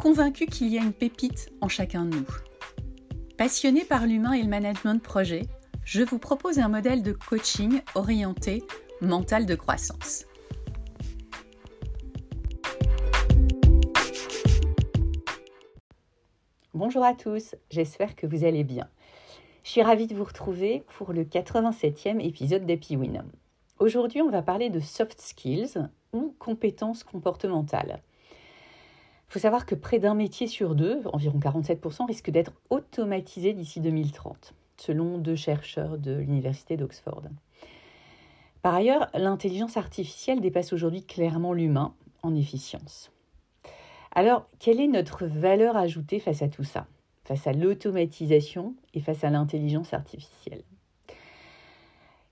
convaincu qu'il y a une pépite en chacun de nous. Passionné par l'humain et le management de projet, je vous propose un modèle de coaching orienté mental de croissance. Bonjour à tous, j'espère que vous allez bien. Je suis ravie de vous retrouver pour le 87e épisode d'Happy. Aujourd'hui, on va parler de soft skills ou compétences comportementales. Il faut savoir que près d'un métier sur deux, environ 47%, risque d'être automatisé d'ici 2030, selon deux chercheurs de l'Université d'Oxford. Par ailleurs, l'intelligence artificielle dépasse aujourd'hui clairement l'humain en efficience. Alors, quelle est notre valeur ajoutée face à tout ça, face à l'automatisation et face à l'intelligence artificielle?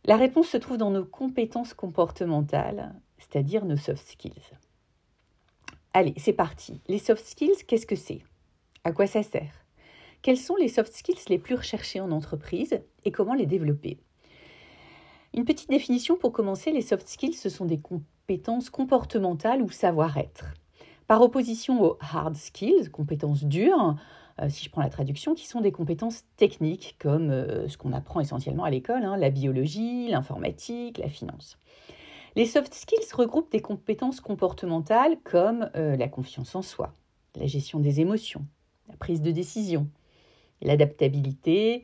La réponse se trouve dans nos compétences comportementales, c'est-à-dire nos soft skills. Allez, c'est parti. Les soft skills, qu'est-ce que c'est? À quoi ça sert? Quels sont les soft skills les plus recherchés en entreprise et comment les développer? Une petite définition pour commencer, les soft skills, ce sont des compétences comportementales ou savoir-être. Par opposition aux hard skills, compétences dures, euh, si je prends la traduction, qui sont des compétences techniques comme euh, ce qu'on apprend essentiellement à l'école, hein, la biologie, l'informatique, la finance. Les soft skills regroupent des compétences comportementales comme euh, la confiance en soi, la gestion des émotions, la prise de décision, l'adaptabilité,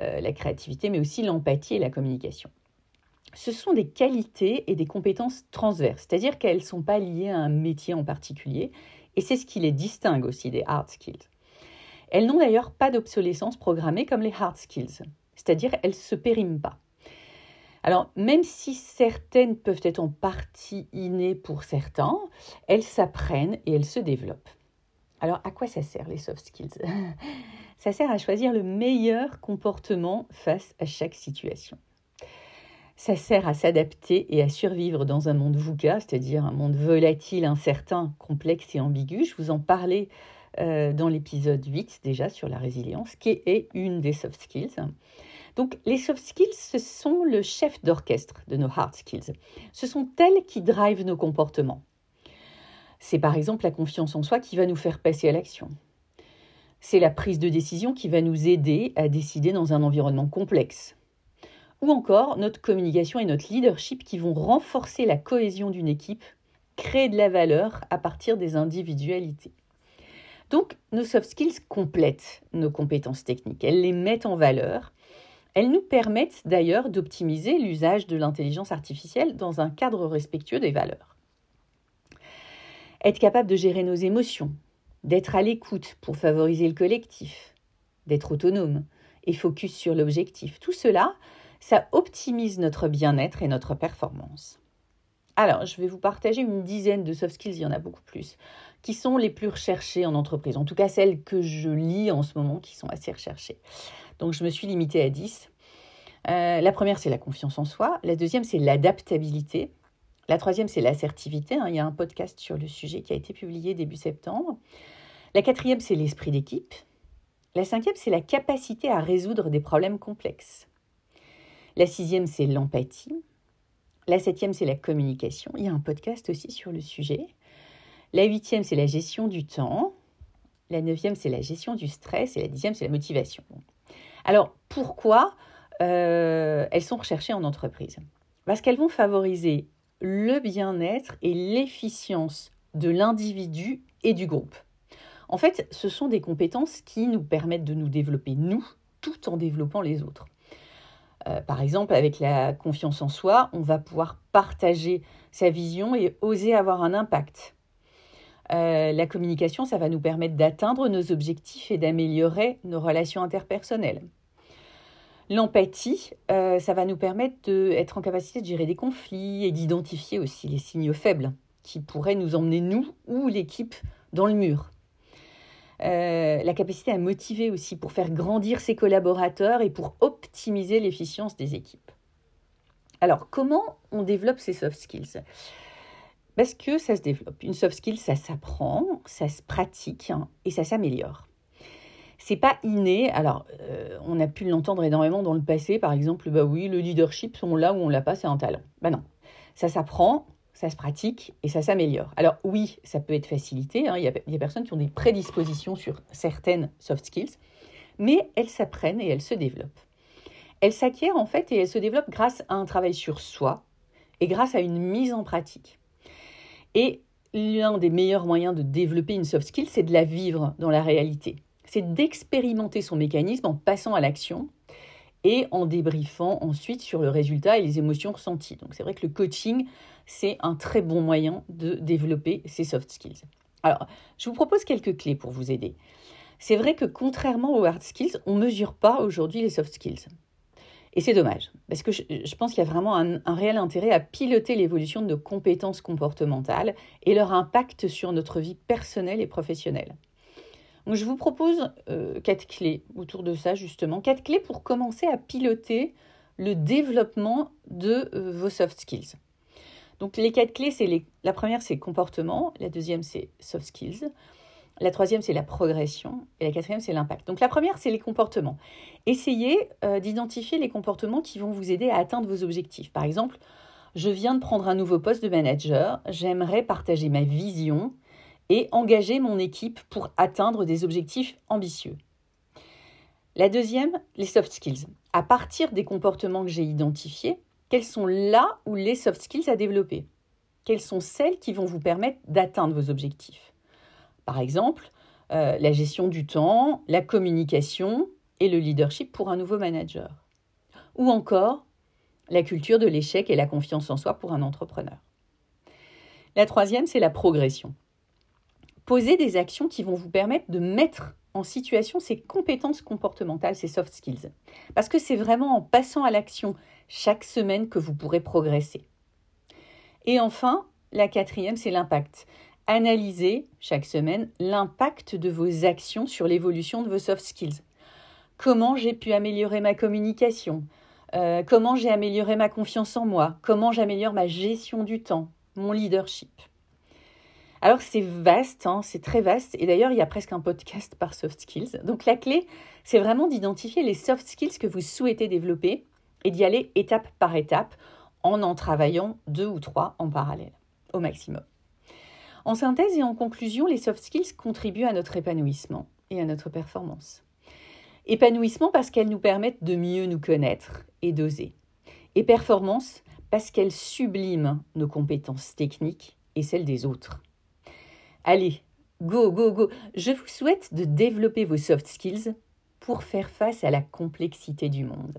euh, la créativité, mais aussi l'empathie et la communication. Ce sont des qualités et des compétences transverses, c'est-à-dire qu'elles ne sont pas liées à un métier en particulier, et c'est ce qui les distingue aussi des hard skills. Elles n'ont d'ailleurs pas d'obsolescence programmée comme les hard skills, c'est-à-dire elles ne se périment pas. Alors, même si certaines peuvent être en partie innées pour certains, elles s'apprennent et elles se développent. Alors, à quoi ça sert les soft skills? Ça sert à choisir le meilleur comportement face à chaque situation. Ça sert à s'adapter et à survivre dans un monde VUCA, c'est-à-dire un monde volatile, incertain, complexe et ambigu. Je vous en parlais euh, dans l'épisode 8 déjà sur la résilience, qui est une des soft skills. Donc les soft skills, ce sont le chef d'orchestre de nos hard skills. Ce sont elles qui drivent nos comportements. C'est par exemple la confiance en soi qui va nous faire passer à l'action. C'est la prise de décision qui va nous aider à décider dans un environnement complexe. Ou encore notre communication et notre leadership qui vont renforcer la cohésion d'une équipe, créer de la valeur à partir des individualités. Donc nos soft skills complètent nos compétences techniques, elles les mettent en valeur elles nous permettent d'ailleurs d'optimiser l'usage de l'intelligence artificielle dans un cadre respectueux des valeurs. Être capable de gérer nos émotions, d'être à l'écoute pour favoriser le collectif, d'être autonome et focus sur l'objectif, tout cela, ça optimise notre bien-être et notre performance. Alors, je vais vous partager une dizaine de soft skills, il y en a beaucoup plus, qui sont les plus recherchées en entreprise, en tout cas celles que je lis en ce moment qui sont assez recherchées. Donc je me suis limitée à 10. Euh, la première, c'est la confiance en soi. La deuxième, c'est l'adaptabilité. La troisième, c'est l'assertivité. Hein. Il y a un podcast sur le sujet qui a été publié début septembre. La quatrième, c'est l'esprit d'équipe. La cinquième, c'est la capacité à résoudre des problèmes complexes. La sixième, c'est l'empathie. La septième, c'est la communication. Il y a un podcast aussi sur le sujet. La huitième, c'est la gestion du temps. La neuvième, c'est la gestion du stress. Et la dixième, c'est la motivation. Alors, pourquoi euh, elles sont recherchées en entreprise? Parce qu'elles vont favoriser le bien-être et l'efficience de l'individu et du groupe. En fait, ce sont des compétences qui nous permettent de nous développer, nous, tout en développant les autres. Euh, par exemple, avec la confiance en soi, on va pouvoir partager sa vision et oser avoir un impact. Euh, la communication, ça va nous permettre d'atteindre nos objectifs et d'améliorer nos relations interpersonnelles. L'empathie, euh, ça va nous permettre d'être en capacité de gérer des conflits et d'identifier aussi les signaux faibles qui pourraient nous emmener, nous ou l'équipe, dans le mur. Euh, la capacité à motiver aussi pour faire grandir ses collaborateurs et pour optimiser l'efficience des équipes. Alors, comment on développe ces soft skills? Parce que ça se développe. Une soft skill, ça s'apprend, ça se pratique hein, et ça s'améliore. C'est pas inné. Alors, euh, on a pu l'entendre énormément dans le passé. Par exemple, bah oui, le leadership, on l'a ou on l'a pas, c'est un talent. Ben non, ça s'apprend, ça se pratique et ça s'améliore. Alors oui, ça peut être facilité. Hein. Il, y a, des personnes qui ont des prédispositions sur certaines soft skills, mais elles s'apprennent et elles se développent. Elles s'acquièrent en fait et elles se développent grâce à un travail sur soi et grâce à une mise en pratique. Et l'un des meilleurs moyens de développer une soft skill, c'est de la vivre dans la réalité. C'est d'expérimenter son mécanisme en passant à l'action et en débriefant ensuite sur le résultat et les émotions ressenties. Donc c'est vrai que le coaching, c'est un très bon moyen de développer ces soft skills. Alors, je vous propose quelques clés pour vous aider. C'est vrai que contrairement aux hard skills, on ne mesure pas aujourd'hui les soft skills. Et c'est dommage, parce que je, pense qu'il y a vraiment un, réel intérêt à piloter l'évolution de nos compétences comportementales et leur impact sur notre vie personnelle et professionnelle. Je vous propose euh, quatre clés autour de ça, justement. Quatre clés pour commencer à piloter le développement de euh, vos soft skills. Donc, les quatre clés, c'est la première, c'est comportement. La deuxième, c'est soft skills. La troisième, c'est la progression. Et la quatrième, c'est l'impact. Donc, la première, c'est les comportements. Essayez euh, d'identifier les comportements qui vont vous aider à atteindre vos objectifs. Par exemple, je viens de prendre un nouveau poste de manager. J'aimerais partager ma vision et engager mon équipe pour atteindre des objectifs ambitieux. La deuxième, les soft skills. À partir des comportements que j'ai identifiés, quels sont là ou les soft skills à développer? Quelles sont celles qui vont vous permettre d'atteindre vos objectifs? Par exemple, euh, la gestion du temps, la communication et le leadership pour un nouveau manager. Ou encore, la culture de l'échec et la confiance en soi pour un entrepreneur. La troisième, c'est la progression. Posez des actions qui vont vous permettre de mettre en situation ces compétences comportementales, ces soft skills. Parce que c'est vraiment en passant à l'action chaque semaine que vous pourrez progresser. Et enfin, la quatrième, c'est l'impact. Analysez chaque semaine l'impact de vos actions sur l'évolution de vos soft skills. Comment j'ai pu améliorer ma communication? Euh, Comment j'ai amélioré ma confiance en moi? Comment j'améliore ma gestion du temps? Mon leadership alors c'est vaste, hein, c'est très vaste, et d'ailleurs il y a presque un podcast par soft skills. Donc la clé, c'est vraiment d'identifier les soft skills que vous souhaitez développer et d'y aller étape par étape en en travaillant deux ou trois en parallèle, au maximum. En synthèse et en conclusion, les soft skills contribuent à notre épanouissement et à notre performance. Épanouissement parce qu'elles nous permettent de mieux nous connaître et d'oser. Et performance parce qu'elles subliment nos compétences techniques et celles des autres. Allez, go, go, go. Je vous souhaite de développer vos soft skills pour faire face à la complexité du monde.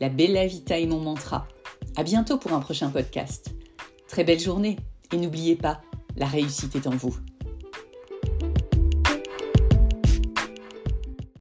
la bella vita est mon mantra. À bientôt pour un prochain podcast. Très belle journée et n'oubliez pas, la réussite est en vous.